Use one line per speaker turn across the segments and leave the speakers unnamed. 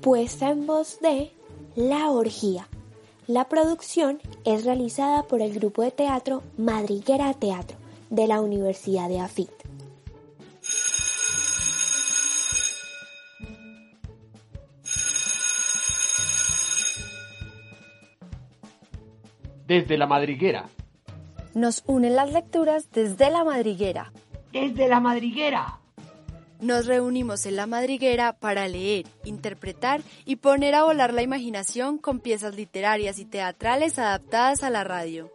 puesta en voz de La Orgía. La producción es realizada por el grupo de teatro Madriguera Teatro de la Universidad de Afit.
Desde la madriguera.
Nos unen las lecturas desde la madriguera.
Desde la madriguera.
Nos reunimos en la madriguera para leer, interpretar y poner a volar la imaginación con piezas literarias y teatrales adaptadas a la radio.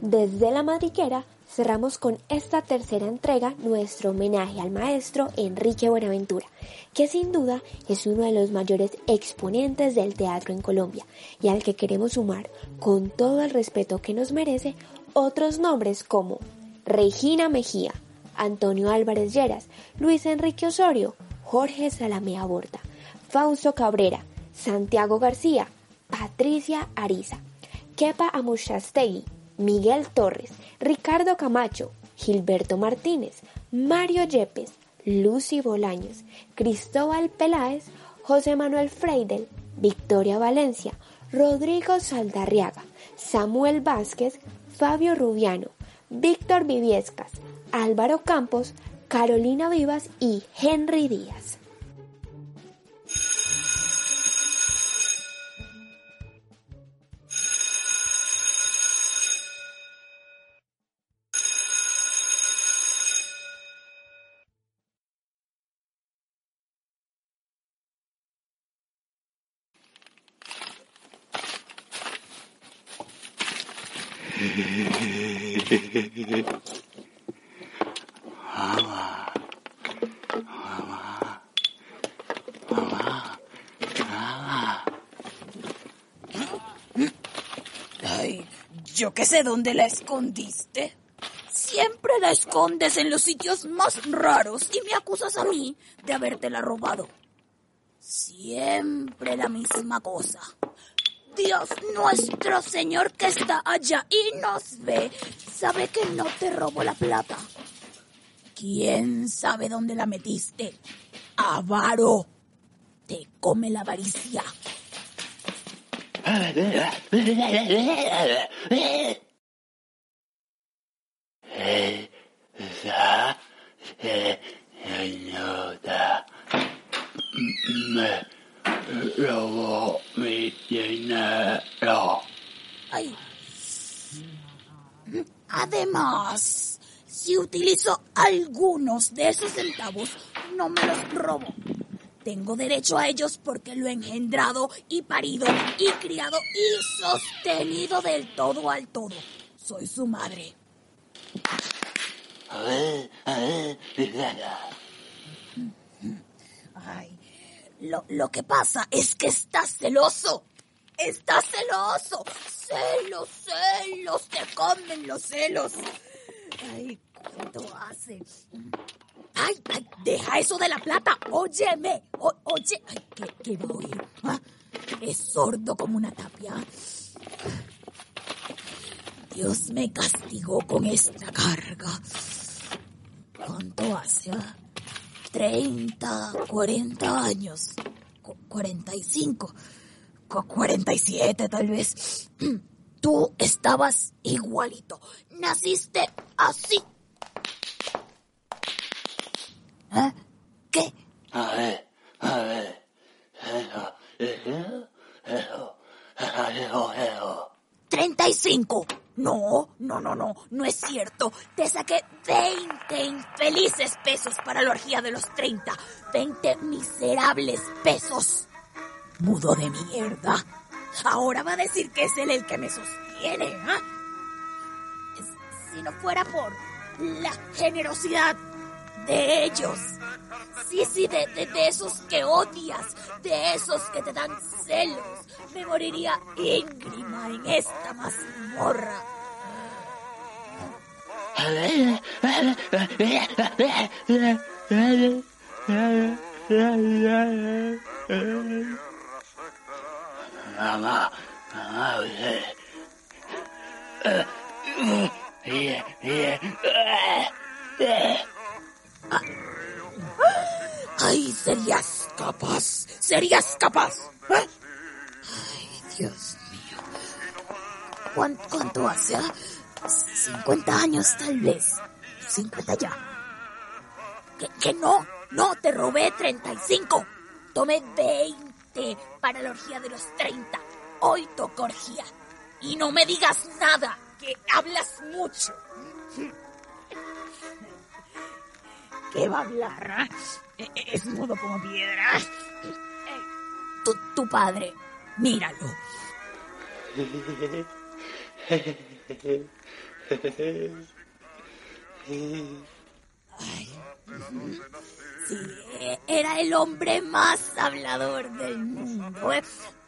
Desde la madriguera cerramos con esta tercera entrega nuestro homenaje al maestro Enrique Buenaventura, que sin duda es uno de los mayores exponentes del teatro en Colombia y al que queremos sumar, con todo el respeto que nos merece, otros nombres como Regina Mejía, Antonio Álvarez Lleras, Luis Enrique Osorio, Jorge Salamea Borda, Fausto Cabrera, Santiago García, Patricia Ariza, Kepa Amushastegui, Miguel Torres, Ricardo Camacho, Gilberto Martínez, Mario Yepes, Lucy Bolaños, Cristóbal Peláez, José Manuel Freidel, Victoria Valencia, Rodrigo Saldarriaga, Samuel Vázquez, Fabio Rubiano, Víctor Viviescas, Álvaro Campos, Carolina Vivas y Henry Díaz.
Qué sé dónde la escondiste. Siempre la escondes en los sitios más raros y me acusas a mí de habértela robado. Siempre la misma cosa. Dios nuestro Señor que está allá y nos ve, sabe que no te robo la plata. ¿Quién sabe dónde la metiste? Avaro. Te come la avaricia.
Me robó mi dinero.
Además, si utilizo algunos de esos centavos, no me los robo. Tengo derecho a ellos porque lo he engendrado y parido y criado y sostenido del todo al todo. Soy su madre. Ay, lo, lo que pasa es que estás celoso. Estás celoso. Celos, celos, te comen los celos. Ay, ¿cuánto hace? Ay, ay, deja eso de la plata. Óyeme. Oye, ay, ¿qué, qué va a oír? Es sordo como una tapia. Dios me castigó con esta carga. ¿Cuánto hace? 30, 40 años. Cu- 45. cu- 47 tal vez. Tú estabas igualito. Naciste así. ¿Eh? ¿Qué?
A ver, a ver. Eso, eso, eso, eso, eso.
35. No, no, no, no, no es cierto. Te saqué 20 infelices pesos para la orgía de los 30. 20 miserables pesos. Mudo de mierda. Ahora va a decir que es él el que me sostiene. Es- Si no fuera por la generosidad de ellos. Sí, sí, de, de, esos que odias, de esos que te dan celos. Me moriría íngrima en esta mazmorra.
Mamá, mamá,
Ay, sería escap. capaz? ¿Serías capaz? ¿Eh? Ay, Dios mío. ¿Cuán- ¿Cuánto hace? ah? 50 años tal vez. 50 ya. Que, que no, no, te robé 35. Tomé 20 para la orgía de los 30. Hoy toca orgía. Y no me digas nada, que hablas mucho. ¿Qué va a hablar? E- e- Es mudo como piedra. Eh, Tu, tu padre, míralo. Sí, eh, era el hombre más hablador del mundo. ¿eh?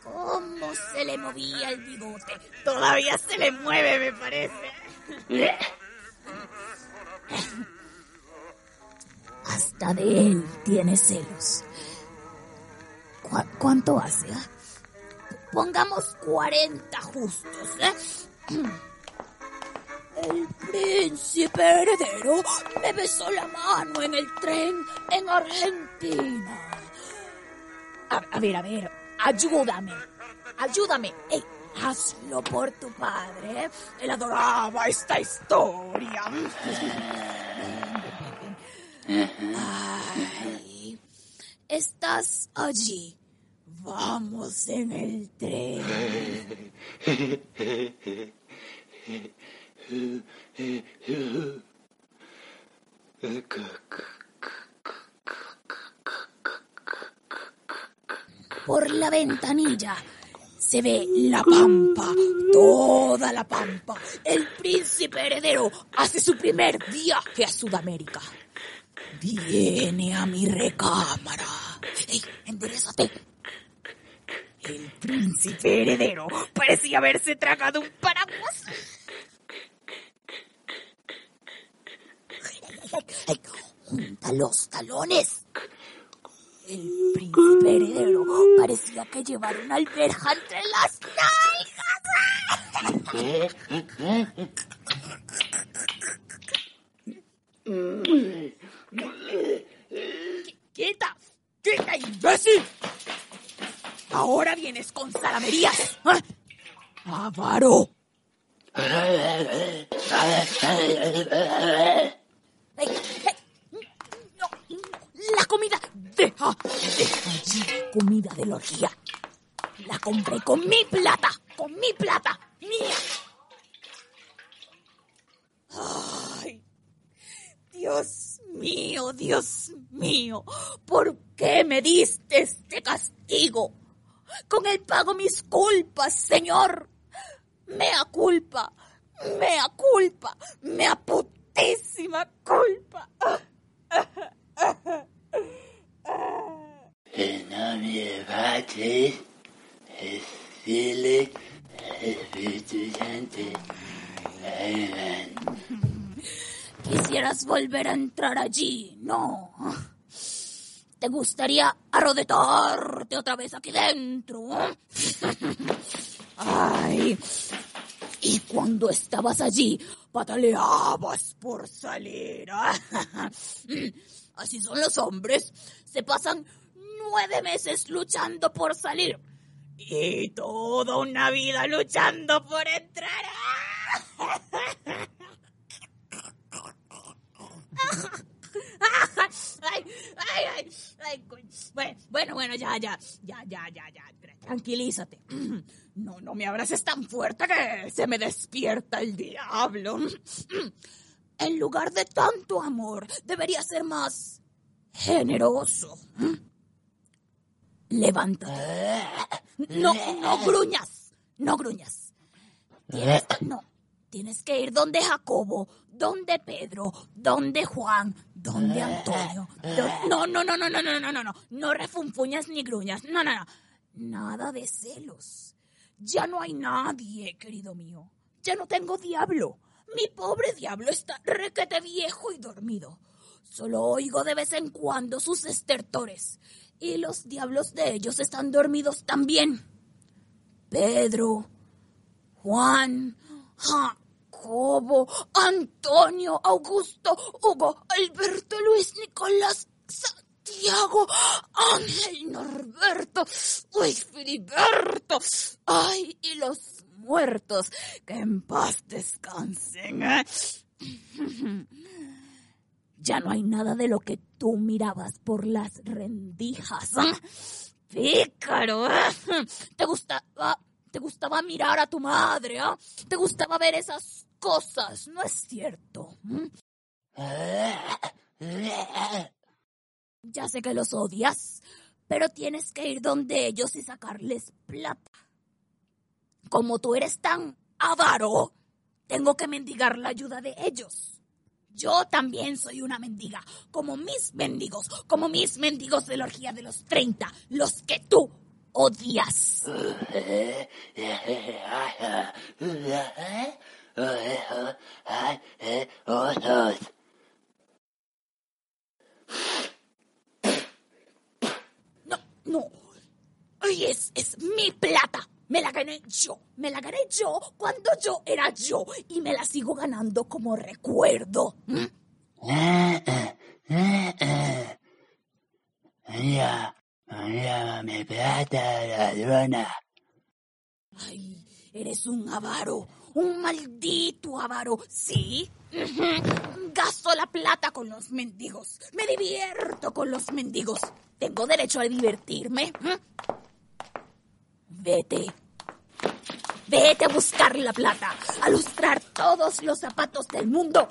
¿Cómo se le movía el bigote? Todavía se le mueve, me parece. De él tiene celos. ¿Cu- ¿Cuánto hace? ah? Pongamos 40 justos, ¿eh? El príncipe heredero me besó la mano en el tren en Argentina. A, a ver, a ver, ayúdame, ayúdame. Ey, hazlo por tu padre. ¿eh? Él adoraba esta historia. Ay, estás allí. Vamos en el tren. Por la ventanilla se ve la pampa, toda la pampa. El príncipe heredero hace su primer viaje a Sudamérica. Viene a mi recámara. ¡Ey, enderezate! El príncipe heredero parecía haberse tragado un paraguas. Ay, junta los talones. El príncipe heredero parecía que llevara una alberja entre las nalgas. Imbécil! Ahora vienes con salamerías. ¿eh? ¡Avaro! ¡No! ¡La comida! ¡Deja! ¡Deja allí comida de la orgía! ¡La compré con mi plata! ¡Con mi plata! ¡Mía! ¡Ay! Dios mío, Dios mío, ¿por qué me diste este castigo? Con él pago mis culpas, Señor. Mea culpa, mea culpa, mea putísima culpa.
En nombre Padre, del Espíritu Santo. Amén.
Quisieras volver a entrar allí, ¿no? ¿Te gustaría arrodetarte otra vez aquí dentro? Ay, y cuando estabas allí, pataleabas por salir. Así son los hombres. Se pasan nueve meses luchando por salir. Y toda una vida luchando por entrar. Ay, ay, ay, ay. Bueno, bueno, bueno, ya, ya, ya, ya, ya, ya, tra- tranquilízate. No, no me abraces tan fuerte que se me despierta el diablo. En lugar de tanto amor, debería ser más generoso. Levántate. No, no gruñas, no gruñas. Tienes, no, tienes que ir donde Jacobo, donde Pedro, donde Juan, donde Antonio. no, no, no, no, no, no, no, no, no, no refunfuñas ni gruñas. No, no, no. Nada de celos. Ya no hay nadie, querido mío. Ya no tengo diablo. Mi pobre diablo está requete viejo y dormido. Solo oigo de vez en cuando sus estertores. Y los diablos de ellos están dormidos también. Pedro, Juan, Jacobo, Antonio, Augusto, Hugo, Alberto, Luis, Nicolás, Santiago. Ángel Norberto, uy, Filiberto, ay, y los muertos, que en paz descansen. ¿eh? Ya no hay nada de lo que tú mirabas por las rendijas. ¿eh? Pícaro, ¿eh? ¿Te gustaba, te gustaba mirar a tu madre? ¿eh? ¿Te gustaba ver esas cosas? ¿No es cierto? Ya sé que los odias, pero tienes que ir donde ellos y sacarles plata. Como tú eres tan avaro, tengo que mendigar la ayuda de ellos. Yo también soy una mendiga, como mis mendigos, como mis mendigos de la orgía de los 30, los que tú odias. No, no. Es, es mi plata. Me la gané yo. Me la gané yo cuando yo era yo. Y me la sigo ganando como recuerdo. ¿Mm?
Ya, me plata, ladrona.
Ay, eres un avaro. Un maldito avaro. ¿Sí? Gasto la plata con los mendigos. Me divierto con los mendigos. Tengo derecho a divertirme. Vete. Vete a buscar la plata. A lustrar todos los zapatos del mundo.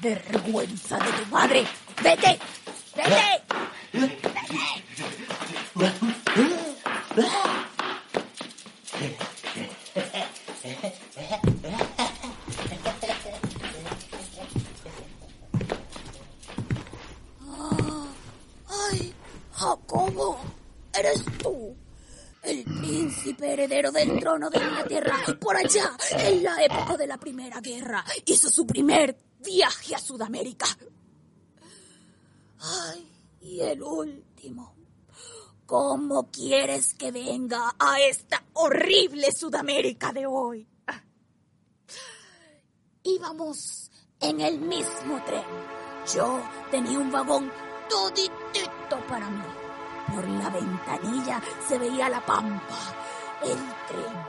Vergüenza de tu madre. Vete. Vete. Por allá, en la época de la Primera Guerra, hizo su primer viaje a Sudamérica. Ay, y el último. ¿Cómo quieres que venga a esta horrible Sudamérica de hoy? Íbamos en el mismo tren. Yo tenía un vagón toditito para mí. Por la ventanilla se veía la pampa, el tren.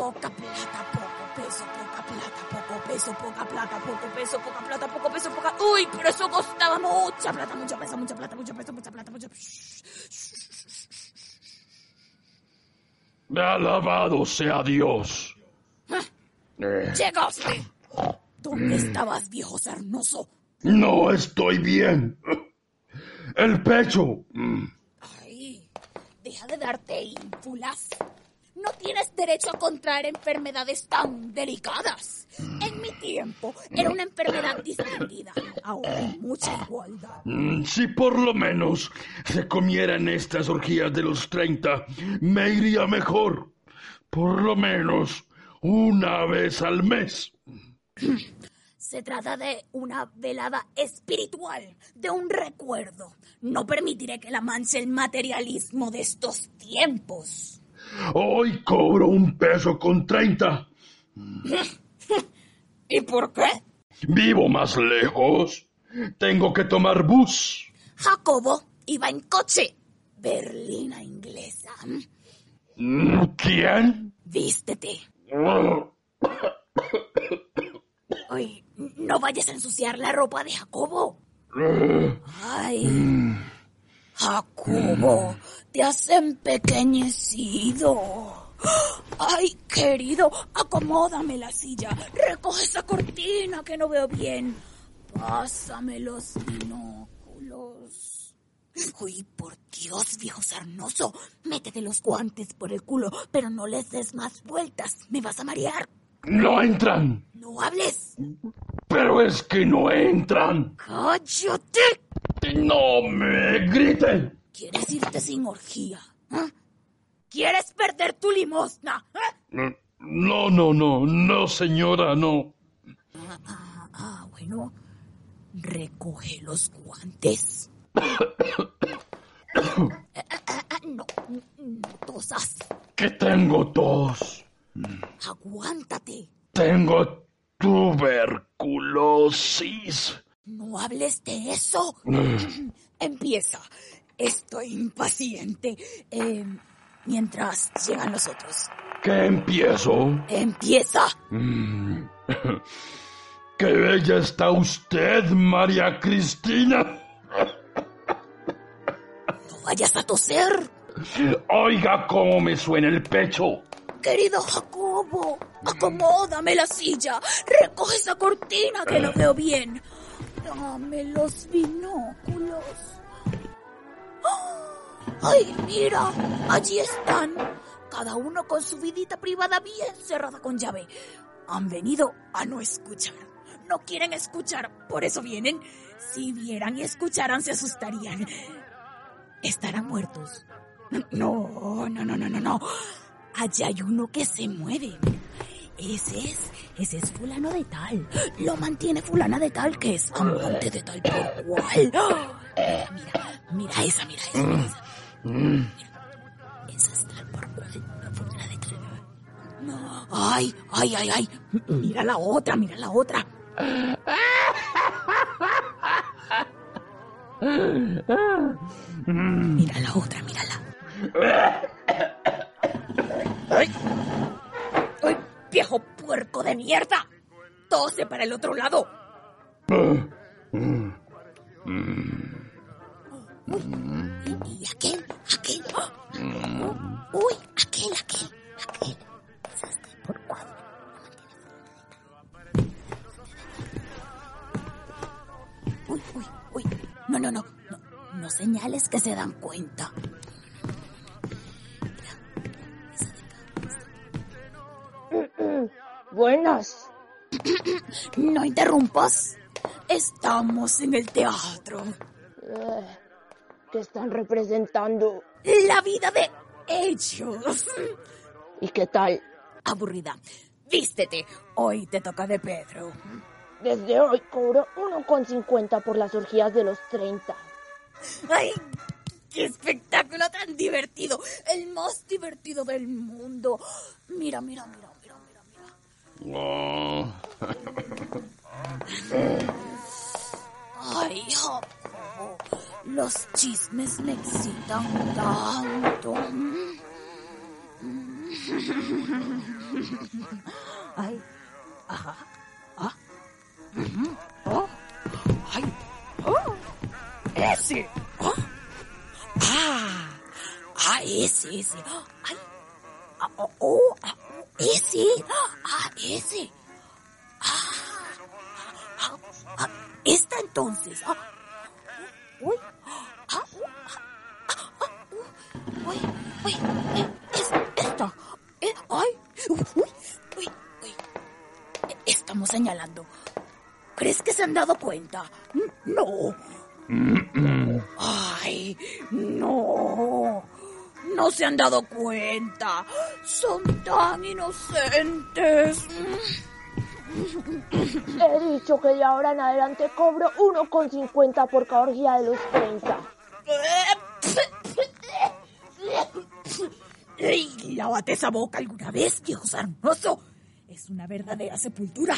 Poca plata, poco peso, poca plata, poco peso, poca plata, poco peso, poca plata, poco peso, poca... Uy, pero eso costaba mucha plata, mucha peso, mucha plata, mucha peso, mucha plata, mucha...
Alabado sea Dios. Eh,
¡Llegaste! ¿Dónde estabas, viejo sarnoso?
no estoy bien. El pecho. Mm,
Ay, deja de darte ínfulas. No tienes derecho a contraer enfermedades tan delicadas. En mi tiempo era una enfermedad distinguida. Ahora hay mucha igualdad.
mm, Si por lo menos se comieran estas orgías de los 30, me iría mejor. Por lo menos una vez al mes.
Se trata de una velada espiritual, de un recuerdo. No permitiré que la manche el materialismo de estos tiempos.
Hoy cobro un peso con 30.
¿Y por qué?
Vivo más lejos. Tengo que tomar bus.
Jacobo iba en coche. Berlina inglesa.
Mm, ¿Quién?
Vístete. Ay, no vayas a ensuciar la ropa de Jacobo. Ay. Jacobo, te has empequeñecido. Ay, querido, acomódame la silla. Recoge esa cortina que no veo bien. Pásame los binóculos. Uy, por Dios, viejo sarnoso. Métete los guantes por el culo, pero no les des más vueltas. Me vas a marear.
No entran.
No hables.
Pero es que no entran.
¡Cállate!
No me griten.
¿Quieres irte sin orgía? ¿Ah? ¿Quieres perder tu limosna? ¿Ah?
No, no, no, no, señora, no.
Ah, ah, bueno. Recoge los guantes. No, no tosas.
Que tengo tos.
Aguántate.
Tengo tuberculosis.
No hables de eso. Empieza. Estoy impaciente. Eh, mientras llegan los otros.
¿Qué empiezo?
Empieza.
Mm. ¡Qué bella está usted, María Cristina!
No vayas a toser.
Oiga cómo me suena el pecho.
Querido Jacobo, acomódame la silla. Recoge esa cortina que no veo bien. Dame los binóculos. ¡Ay, mira! Allí están. Cada uno con su vidita privada bien cerrada con llave. Han venido a no escuchar. No quieren escuchar, por eso vienen. Si vieran y escucharan, se asustarían. Estarán muertos. No, no, no, no, no, no. Allá hay uno que se mueve. Ese es, ese es fulano de tal. Lo mantiene fulana de tal que es amante de tal por cual. Mira, mira, esa, mira esa, mira esa. Esa es tal por cual. Fulana de tal. No, ay, ay, ay, ay. Mira la otra, mira la otra. Mira la otra, mírala. ¡Ay! ¡Ay, viejo puerco de mierda! ¡Tose para el otro lado! ¿Y aquel? ¿Aquel? ¡Uy! Aquel, aquel, aquel. Es este por cuadro. Uy, uy, uy. No, no. No, no señales que se dan cuenta.
Buenas.
No interrumpas. Estamos en el teatro.
Eh, ¿Qué están representando?
La vida de ellos.
¿Y qué tal?
Aburrida. Vístete. Hoy te toca de Pedro.
Desde hoy cobro 1,50 por las orgías de los 30.
¡Ay! ¡Qué espectáculo tan divertido! El más divertido del mundo. Mira, mira, mira,
Oh.
Ay, los chismes me excitan tanto. Ay, ajá, ah, oh, ay, oh, ese, oh, ah, ah, ese, ese, ay, ah, oh, oh, ah, ese, ah, ese, ah, ah, ah, esta entonces, ah, uy, ah, ah, uy, uy, eh, es, esta, eh, ay, uy, uy, uy, uy, estamos señalando. ¿Crees que se han dado cuenta? No. Ay, no. No se han dado cuenta. Son tan inocentes.
He dicho que de ahora en adelante cobro 1,50 por cada orgía de los 30.
¡Ey! Lávate esa boca alguna vez, viejo sarnoso. Es una verdadera sepultura.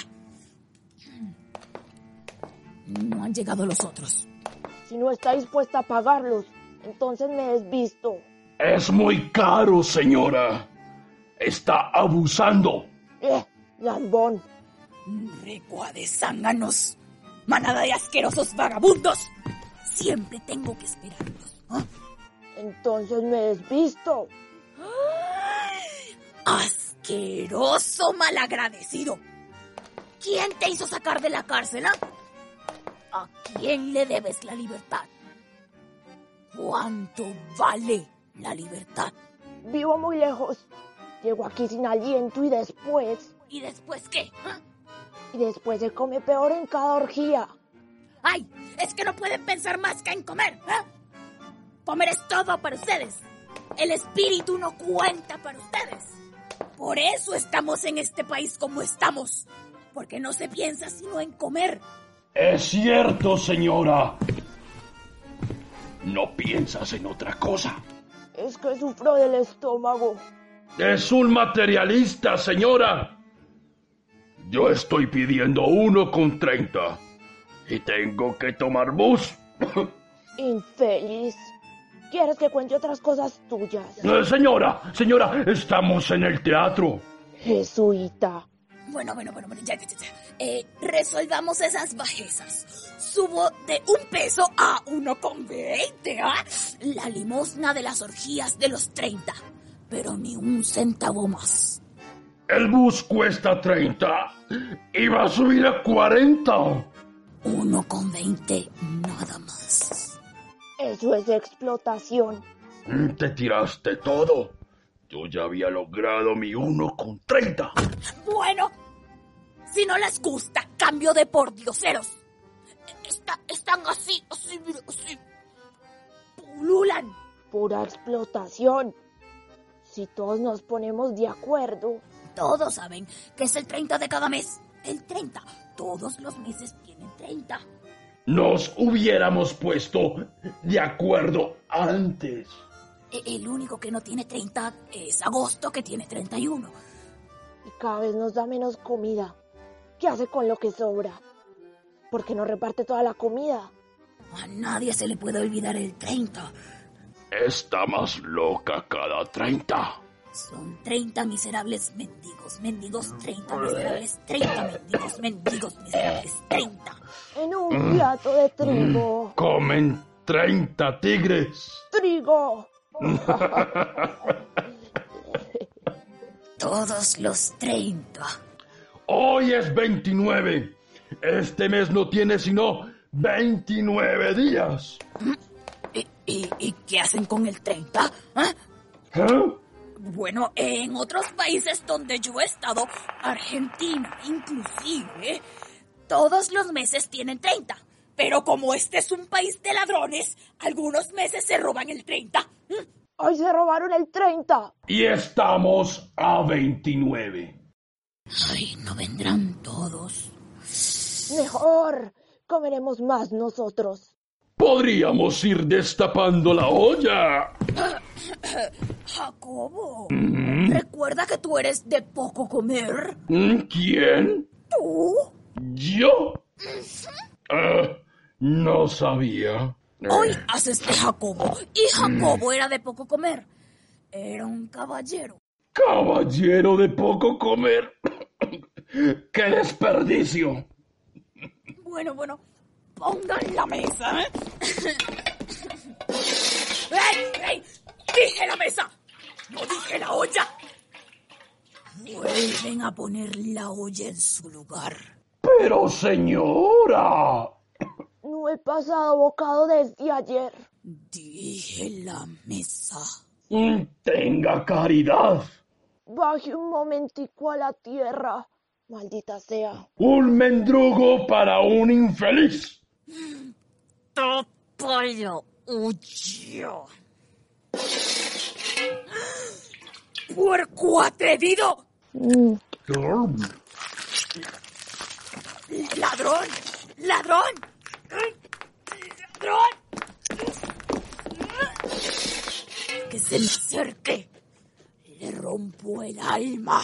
No han llegado los otros.
Si no está dispuesta a pagarlos, entonces me desvisto.
Es muy caro, señora. Está abusando.
¡Eh! Lambón.
Recua de zánganos. Manada de asquerosos vagabundos. Siempre tengo que esperarlos. ¿ah?
Entonces me desvisto.
Asqueroso malagradecido. ¿Quién te hizo sacar de la cárcel? ah? ¿A quién le debes la libertad? ¿Cuánto vale la libertad?
Vivo muy lejos. Llego aquí sin aliento y después...
¿Y después qué? ah?
Y después se come peor en cada orgía.
¡Ay! Es que no pueden pensar más que en comer. ¿eh? Comer es todo para ustedes. El espíritu no cuenta para ustedes. Por eso estamos en este país como estamos. Porque no se piensa sino en comer.
Es cierto, señora. No piensas en otra cosa.
Es que sufro del estómago.
Es un materialista, señora. Yo estoy pidiendo uno con treinta. y tengo que tomar bus.
Infeliz. ¿Quieres que cuente otras cosas tuyas?
Eh, señora, señora, estamos en el teatro.
Jesuita.
Bueno, bueno, bueno, bueno, ya, ya, ya. Eh, resolvamos esas bajezas. Subo de un peso a uno con veinte, ¿ah? La limosna de las orgías de los 30. Pero ni un centavo más.
El bus cuesta 30 y va a subir a 40.
Uno con veinte, nada más.
Eso es explotación.
Te tiraste todo. Yo ya había logrado mi uno con 30.
Bueno, si no les gusta, cambio de pordioseros. Está, están así, así, mira, así. Pululan.
Pura explotación. Si todos nos ponemos de acuerdo.
Todos saben que es el 30 de cada mes. El 30. Todos los meses tienen 30.
Nos hubiéramos puesto de acuerdo antes.
E- El único que no tiene 30 es agosto, que tiene 31.
Y cada vez nos da menos comida. ¿Qué hace con lo que sobra? ¿Por qué no reparte toda la comida?
A nadie se le puede olvidar el 30.
Está más loca cada 30.
Son 30 miserables mendigos, mendigos 30 miserables, 30 mendigos, mendigos miserables, 30.
En un plato de trigo.
Comen 30 tigres.
¡Trigo!
Todos los 30.
Hoy es 29. Este mes no tiene sino 29 días.
¿Y, y, y qué hacen con el 30? ¿Ah?
¿Eh?
Bueno, en otros países donde yo he estado, Argentina inclusive, todos los meses tienen 30. Pero como este es un país de ladrones, algunos meses se roban el 30. ¿Mm?
¡Ay, se robaron el 30!
Y estamos a 29.
Ay, no vendrán todos.
Mejor. Comeremos más nosotros.
Podríamos ir destapando la olla.
Jacobo, recuerda que tú eres de poco comer.
Mm, ¿Quién?
¿Tú?
¿Yo? Ah, no sabía.
Hoy haces de Jacobo. Y Jacobo era de poco comer. Era un caballero.
Caballero de poco comer. ¡Qué desperdicio!
Bueno, bueno, pongan la mesa, ¿eh? ¡Ey, ey! ¡Dije la mesa! ¡No dije la olla! Vuelven a poner la olla en su lugar.
Pero señora.
No he pasado bocado desde ayer.
Dije la mesa.
Tenga caridad.
Baje un momentico a la tierra. Maldita sea.
Un mendrugo para un infeliz.
Pollo huyó. ¡Puerco atrevido!
Mm,
¡Ladrón! ¡Ladrón! ¡Ladrón! Que se me acerque. Le rompo el alma.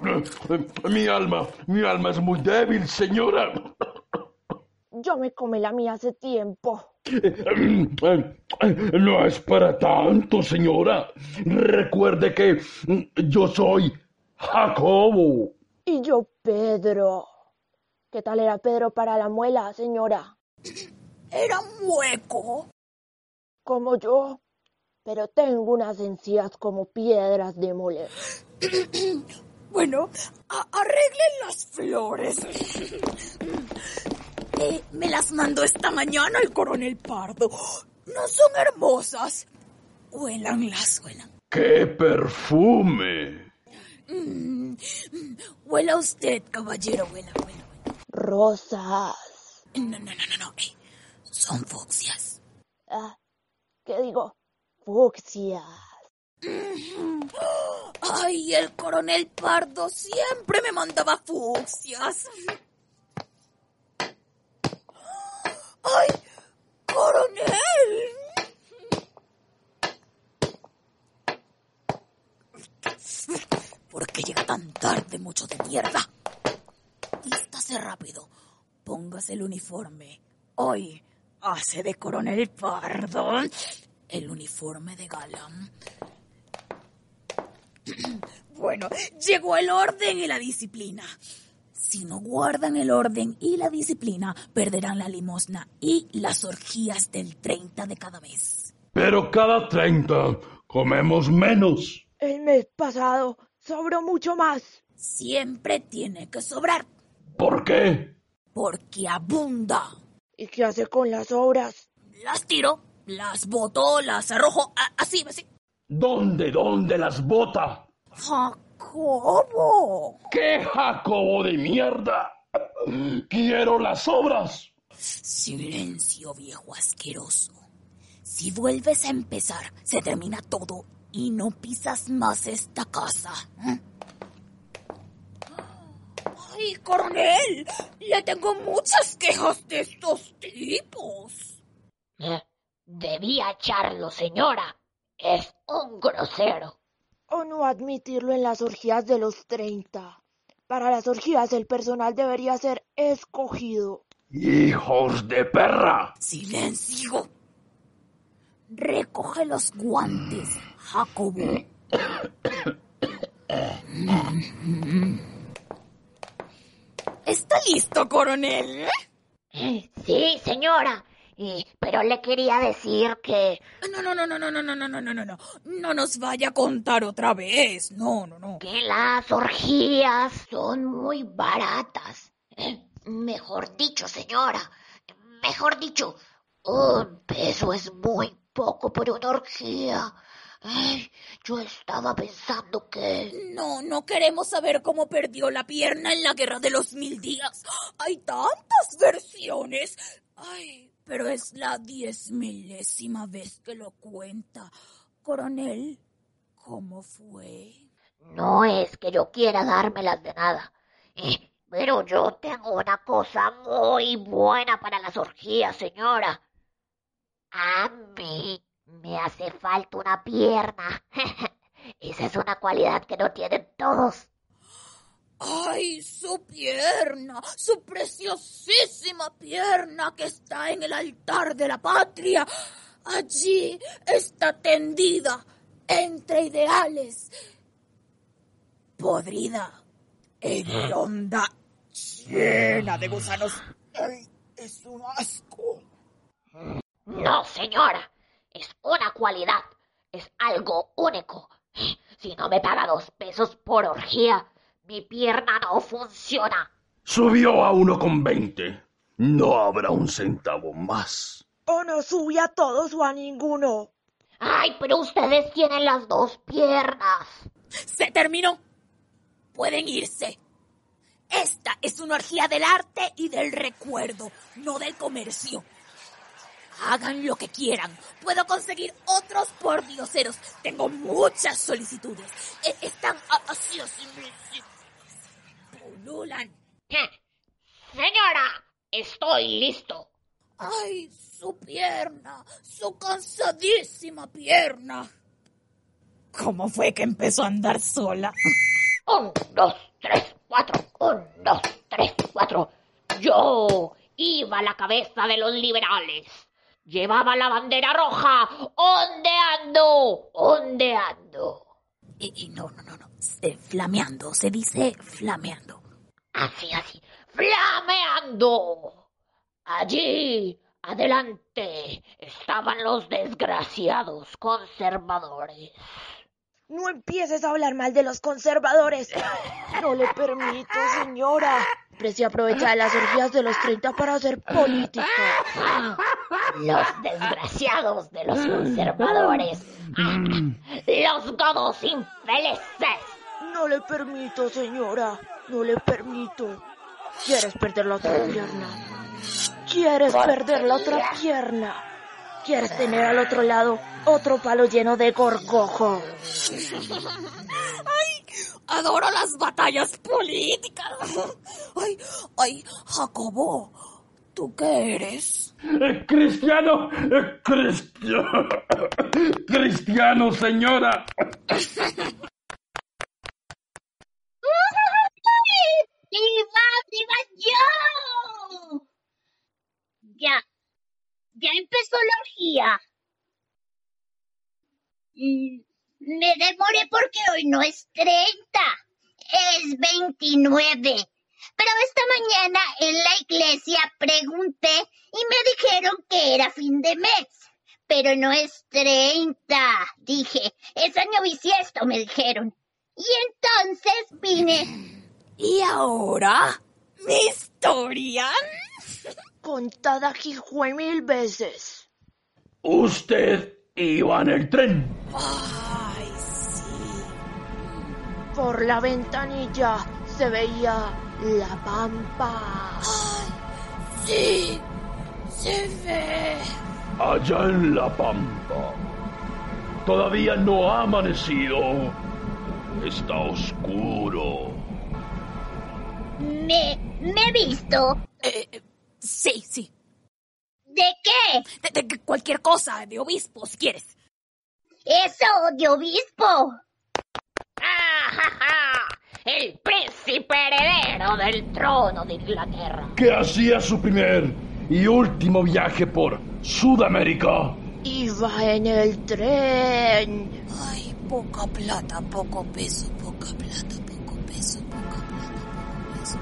Mi alma, mi alma es muy débil, señora.
Yo me comí la mía hace tiempo.
No es para tanto, señora. Recuerde que yo soy Jacobo.
Y yo, Pedro. ¿Qué tal era Pedro para la muela, señora?
Era mueco.
Como yo. Pero tengo unas encías como piedras de moler.
Bueno, arreglen las flores. Eh, me las mandó esta mañana el coronel Pardo. No son hermosas. Huélanlas, huelan.
¡Qué perfume!
Mm, mm, Huela usted, caballero, huela, huela, huela.
Rosas.
No, no, no, no, no. eh, son fucsias.
Ah, ¿Qué digo? Fucsias.
Ay, el coronel Pardo siempre me mandaba fucsias. Ay, coronel. ¿Por qué llega tan tarde, mucho de mierda? Vístase rápido, póngase el uniforme. Hoy hace de coronel Pardo el uniforme de gala. Bueno, llegó el orden y la disciplina. Si no guardan el orden y la disciplina, perderán la limosna y las orgías del 30 de cada mes.
Pero cada treinta comemos menos.
El mes pasado sobró mucho más.
Siempre tiene que sobrar,
¿Por qué?
porque abunda.
¿Y qué hace con las obras?
Las tiro, las boto, las arrojo, a- así, así.
¿Dónde, dónde las bota?
Jacobo.
¡Qué Jacobo de mierda! Quiero las obras.
Silencio, viejo asqueroso. Si vuelves a empezar, se termina todo y no pisas más esta casa. ¿eh? Ay, coronel, le tengo muchas quejas de estos tipos.
Eh, Debía echarlo, señora. Es un grosero.
¿O no admitirlo en las orgías de los 30? Para las orgías el personal debería ser escogido.
¡Hijos de perra!
Silencio. Recoge los guantes, Jacobo. ¿Está listo, coronel?
Sí, señora. Y- pero le quería decir que...
No, no, no, no, no, no, no, no, no, no, no, no. No nos vaya a contar otra vez. No, no, no.
que las orgías son muy baratas. Eh, Mejor dicho, señora. Mejor dicho, un peso es muy poco por una orgía. Ay, yo estaba pensando que...
No, no queremos saber cómo perdió la pierna en la guerra de los mil días. Hay tantas versiones. Ay, pero es la diez milésima vez que lo cuenta. Coronel, ¿cómo fue?
No es que yo quiera dármelas de nada. Eh, pero yo tengo una cosa muy buena para las orgías, señora. A mí me hace falta una pierna. Esa es una cualidad que no tienen todos.
¡Ay, su pierna! ¡Su preciosísima pierna que está en el altar de la patria! Allí está tendida entre ideales. Podrida, hedionda, llena de gusanos. ¡Ay, es un asco!
No, señora. Es una cualidad. Es algo único. Si no me paga dos pesos por orgía, mi pierna no funciona.
Subió a uno con veinte. No habrá un centavo más.
¿O no sube a todos o a ninguno?
Ay, pero ustedes tienen las dos piernas.
¡Se terminó! Pueden irse. Esta es una orgía del arte y del recuerdo, no del comercio. Hagan lo que quieran. Puedo conseguir otros pordioseros. Tengo muchas solicitudes. E- están a- así, así, así. Pululan.
Señora, estoy listo.
¡Ay, su pierna! ¡Su cansadísima pierna! ¿Cómo fue que empezó a andar sola?
Un, dos, tres, cuatro. Un, dos, tres, cuatro. Yo iba a la cabeza de los liberales. Llevaba la bandera roja. Ondeando, ondeando.
Y, y no, no, no, no. Eh, flameando, se dice flameando.
Así, así. Flameando. Allí, adelante, estaban los desgraciados conservadores.
No empieces a hablar mal de los conservadores. No le permito, señora. Se aprovecha de las orgías de los 30 para hacer política.
Los desgraciados de los conservadores. Los godos infelices.
No le permito, señora. No le permito. ¿Quieres perder la otra pierna? ¿Quieres perder la otra pierna? ¿Quieres tener al otro lado otro palo lleno de gorgojo?
Adoro las batallas políticas. Ay, ay, Jacobo, ¿tú qué eres?
Eh, cristiano, eh, cristiano, cristiano, señora.
¡Viva, viva yo!
Ya, ya empezó Mm, Me demoré porque hoy no es 30, es 29. Pero esta mañana en la iglesia pregunté y me dijeron que era fin de mes. Pero no es 30, dije. Es año bisiesto, me dijeron. Y entonces vine.
¿Y ahora? ¿Mi historia?
Contada jijue mil veces.
Usted iba en el tren.
Ay, sí.
Por la ventanilla se veía la pampa.
Sí, se ve.
Allá en la pampa. Todavía no ha amanecido. Está oscuro.
Me, me he visto.
Eh, sí, sí.
¿De qué?
De, de cualquier cosa, de obispo, si quieres.
Eso de obispo.
El príncipe heredero del trono de Inglaterra.
Que hacía su primer y último viaje por Sudamérica.
Iba en el tren.
Ay, poca plata, poco peso, poca plata, poco peso, poca plata, poco peso.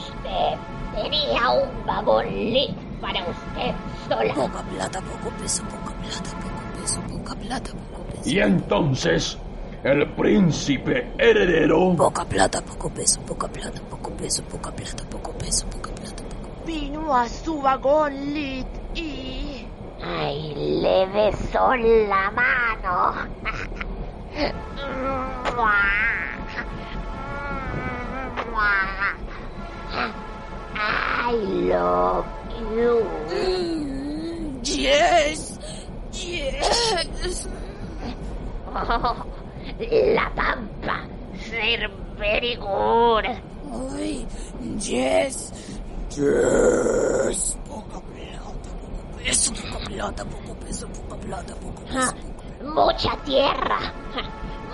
Usted tenía un vagón lit para usted sola.
Poca plata, poco peso, poca plata, poco peso, poca plata, poco peso.
Y entonces, el príncipe heredero
Poca plata, poco peso, poca plata, poco peso, poca plata, poco peso, poca plata, poco
Vino a su vagón lit y...
Ay, le besó la mano. I love you.
Yes, yes.
Oh, la pampa. Ser very good.
Ay, yes, yes. Poca plata, poco peso, poca plata, poco peso, poca plata, poco peso.
Ah, Mucha tierra.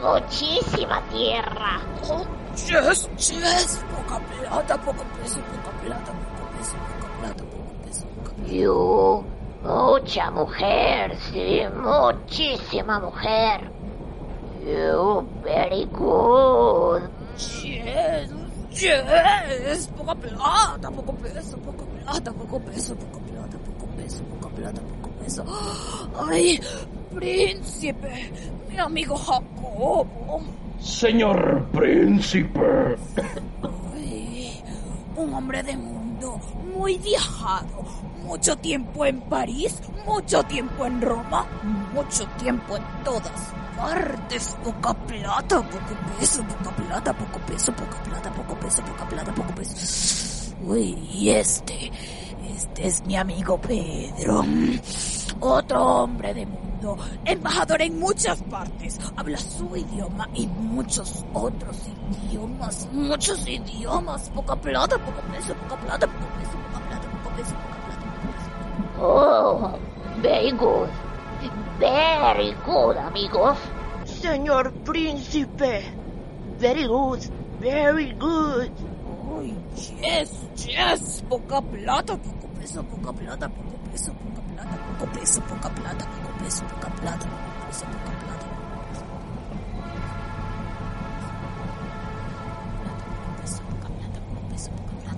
Muchísima tierra.
Oh, yes, yes. Poca plata, poco peso, poca plata, poco
You, mucha mujer, sí, muchísima mujer. You, very good.
Yes, yes. Poca plata, poco peso, poca plata, poco peso, poca plata, poco peso, poca plata, poco peso. Ay, príncipe, mi amigo Jacobo.
Señor príncipe.
Ay, un hombre de mundo, muy viajado, mucho tiempo en París, mucho tiempo en Roma, mucho tiempo en todas partes. Poca plata, poco peso, poca plata, poco peso, poca plata, poco peso, poca plata, poco peso. Uy, y este, este es mi amigo Pedro. Otro hombre de mundo, embajador en muchas partes, habla su idioma y muchos otros idiomas, muchos idiomas, poca plata, poco peso, poca plata, poco peso, poca plata, poco peso, poca plata.
Oh, very good. Very good, amigos.
Señor príncipe. Very good. Very good.
Uy, yes, yes, poca plata, poco peso, poca plata, poco peso, poca plata, poco peso, poca plata, poco peso, poca plata, poco peso, poca plata.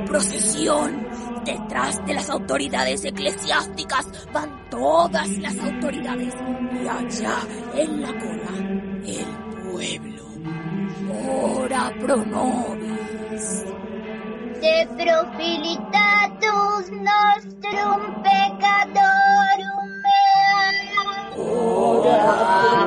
la procesión. Detrás de las autoridades eclesiásticas van todas las autoridades. Y allá, en la cola, el pueblo. Ora pro nobis.
De profilitatus nostrum peccadorum mea. Requiem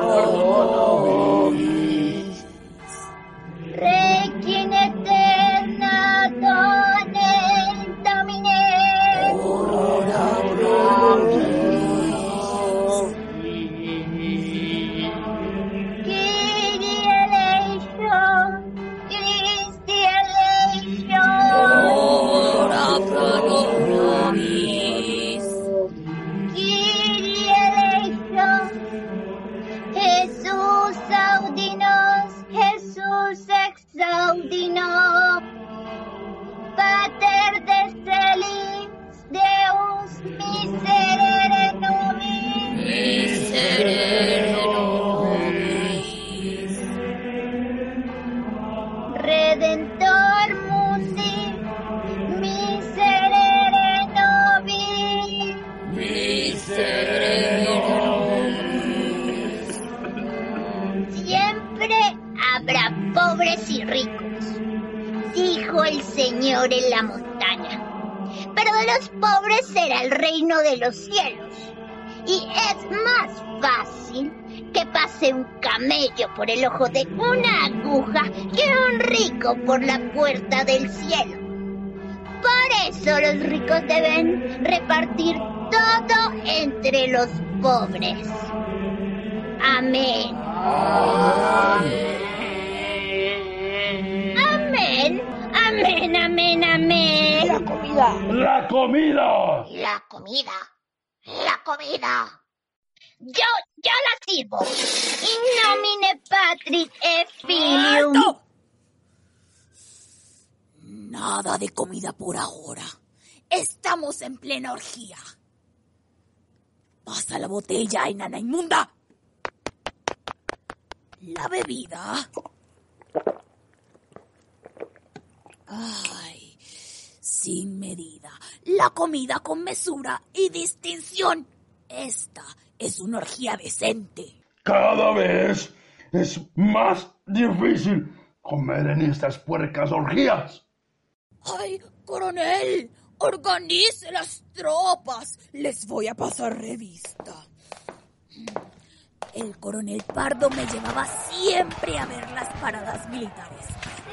Redentor Musi, miserere novi, miserere nobis. Siempre habrá pobres y ricos, dijo el Señor en la montaña. Pero de los pobres será el reino de los cielos. Y es más fácil que pase un camello por el ojo de una aguja que un rico por la puerta del cielo. Por eso los ricos deben repartir todo entre los pobres. Amén. Amén. Amén, amén, amén.
La comida.
¡La comida!
La comida. La comida. Yo, yo la sirvo. In nomine Patris et Filium.
Nada de comida por ahora. Estamos en plena orgía. Pasa la botella, enana inmunda. La bebida. Ay, sin medida. La comida con mesura y distinción. Esta es una orgía decente.
Cada vez es más difícil comer en estas puercas orgías.
¡Ay, coronel! ¡Organice las tropas! Les voy a pasar revista. El coronel Pardo me llevaba siempre a ver las paradas militares.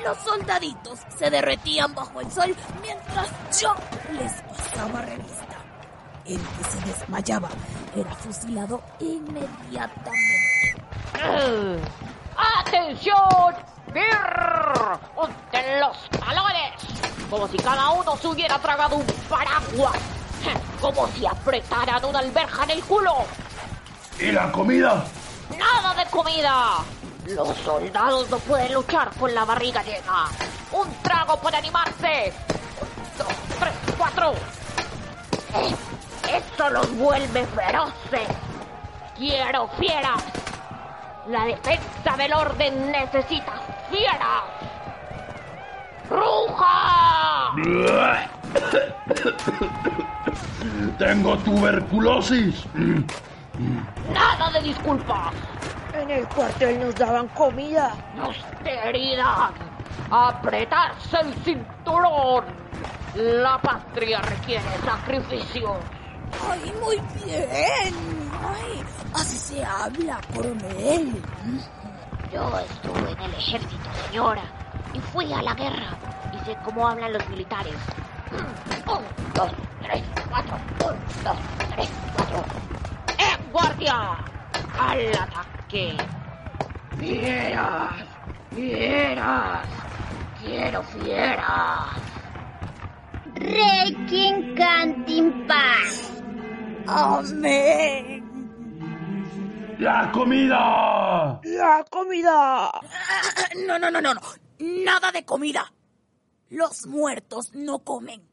Los soldaditos se derretían bajo el sol mientras yo les pasaba revista. El que se desmayaba era fusilado inmediatamente.
¡Atención! ¡Brrr! ¡Unten los talones! Como si cada uno se hubiera tragado un paraguas. Como si apretaran una alberja en el culo.
¿Y la comida?
¡Nada de comida! Los soldados no pueden luchar con la barriga llena. ¡Un trago para animarse! Un, dos, tres, cuatro. Esto los vuelve feroces. Quiero fieras. La defensa del orden necesita fieras. ¡Ruja!
Tengo tuberculosis.
Nada de disculpas.
En el cuartel nos daban comida.
Austeridad. Apretarse el cinturón. La patria requiere sacrificios.
¡Ay, muy bien! ¡Ay, así se habla, coronel!
Yo estuve en el ejército, señora, y fui a la guerra. Y sé cómo hablan los militares. Un, dos, tres, cuatro. Un, dos, tres, cuatro.
¡En guardia! ¡Al ataque! ¡Fieras! ¡Fieras! ¡Quiero fieras!
Requiem cantin paz.
¡Amén!
¡La comida!
La comida.
No, no, no, no, no. Nada de comida. Los muertos no comen.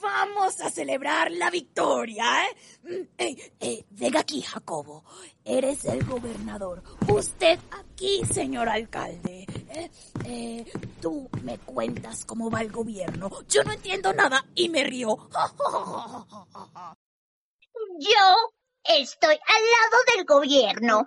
Vamos a celebrar la victoria, ¿eh? Mm, eh, eh, venga aquí, Jacobo. Eres el gobernador. Usted aquí, señor alcalde. Eh, eh, tú me cuentas cómo va el gobierno. Yo no entiendo nada y me río.
Yo estoy al lado del gobierno.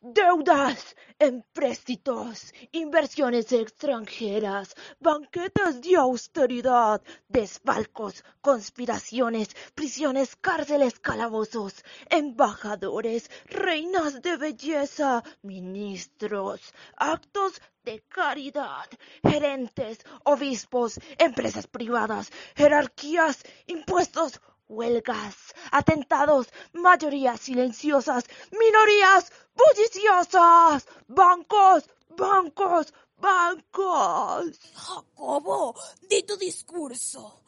Deudas, empréstitos, inversiones extranjeras, banquetes de austeridad, desfalcos, conspiraciones, prisiones, cárceles, calabozos, embajadores, reinas de belleza, ministros, actos de caridad, gerentes, obispos, empresas privadas, jerarquías, impuestos, huelgas, atentados, mayorías silenciosas, minorías bulliciosas, bancos, bancos, bancos.
Jacobo, di tu discurso.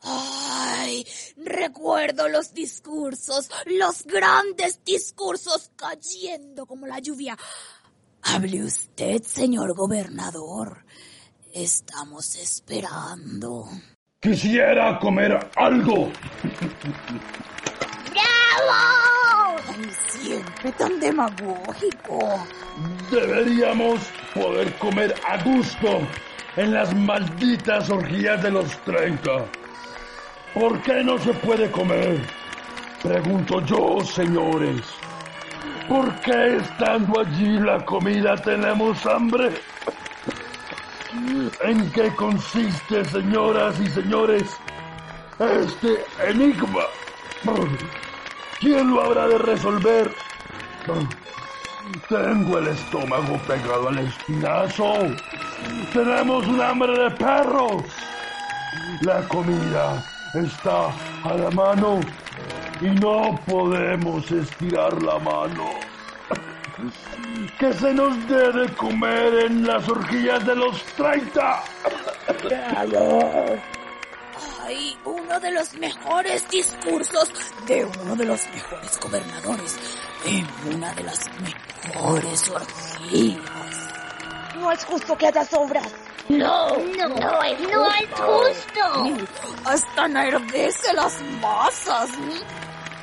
Ay, recuerdo los discursos, los grandes discursos cayendo como la lluvia. Hable usted, señor gobernador. Estamos esperando.
Quisiera comer algo.
¡Bravo!
Siempre tan demagógico.
Deberíamos poder comer a gusto en las malditas orgías de los 30. ¿Por qué no se puede comer? Pregunto yo, señores. ¿Por qué estando allí la comida tenemos hambre? En qué consiste, señoras y señores, este enigma. ¿Quién lo habrá de resolver? Tengo el estómago pegado al espinazo. Tenemos un hambre de perros. La comida está a la mano y no podemos estirar la mano. Que se nos dé de comer en las orgías de los 30.
Hay uno de los mejores discursos de uno de los mejores gobernadores en una de las mejores orgías.
No es justo que haya sobras.
No, no, no es, no es justo.
Hasta enardece las masas.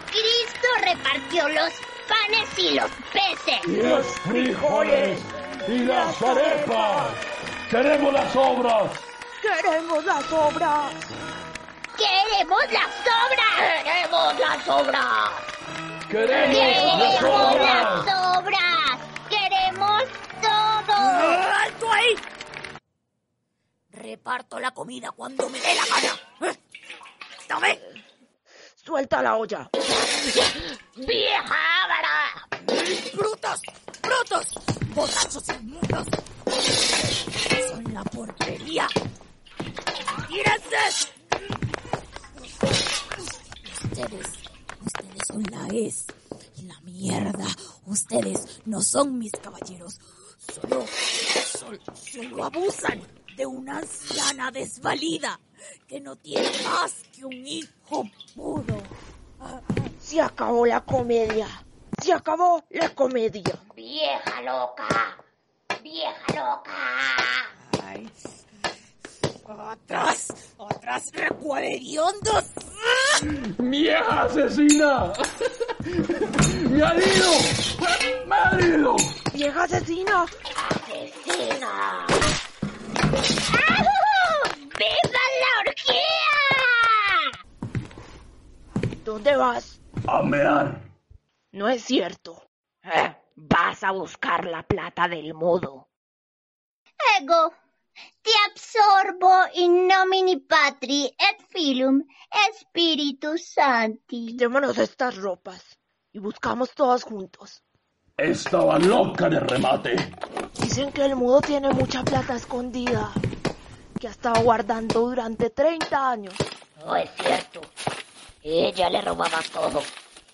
Cristo repartió los panes y los peces.
Y los frijoles y las arepas. Queremos las sobras.
Queremos las sobras.
Queremos las sobras.
¡Queremos las sobras!
Queremos las
Queremos las
sobras.
sobras. Queremos todo.
¡Alto ahí! Reparto la comida cuando me dé la gana. ¿Eh? ¡Dame!
Suelta la olla.
¡Vieja ávara!
¡Brutos! ¡Brutos! ¡Borrachos inmundos! ¡Son la porquería! ¡Tírense! Ustedes, ustedes son la es y la mierda. Ustedes no son mis caballeros. Solo, solo, solo abusan de una anciana desvalida que no tiene más que un hijo.
Se acabó la comedia. Se acabó la comedia.
Vieja loca. Vieja loca.
Ay, otras, otras recuaderiondos.
¡Vieja asesina! ¡Me ha herido! ¡Me ha herido!
Vieja asesina.
Asesina. ¡Viva la orgía!
¿Dónde vas?
¡A mear!
No es cierto.
Eh, vas a buscar la plata del mudo.
Ego, te absorbo in nomini Patri et Filum Spiritus Sancti.
Quitémonos estas ropas y buscamos todos juntos.
Estaba loca de remate.
Dicen que el mudo tiene mucha plata escondida, que ha estado guardando durante 30 años.
No es cierto. Ella le robaba todo.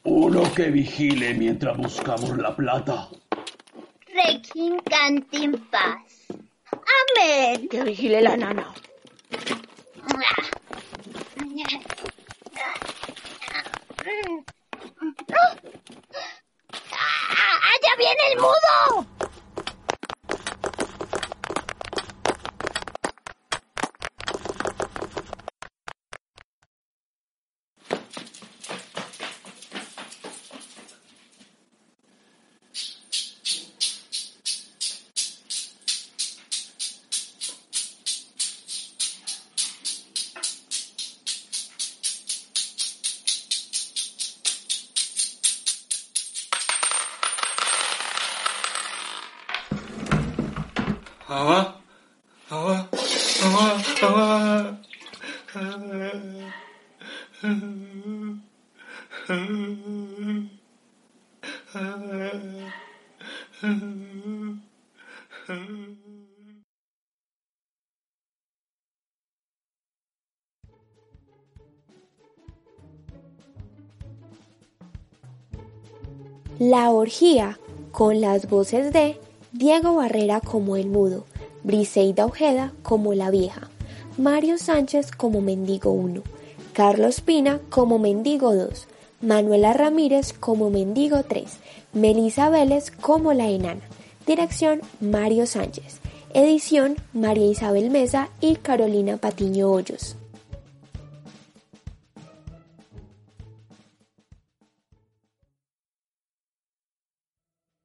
Uno que vigile mientras buscamos la plata.
Requincant in paz. Amén.
Que vigile la nana.
¡Ah, ¡Allá viene el mudo!
La orgía, con las voces de Diego Barrera como el mudo, Briseida Ojeda como la vieja, Mario Sánchez como mendigo 1, Carlos Pina como mendigo 2, Manuela Ramírez como mendigo 3, Melisa Vélez como la enana. Dirección Mario Sánchez. Edición María Isabel Mesa y Carolina Patiño Hoyos.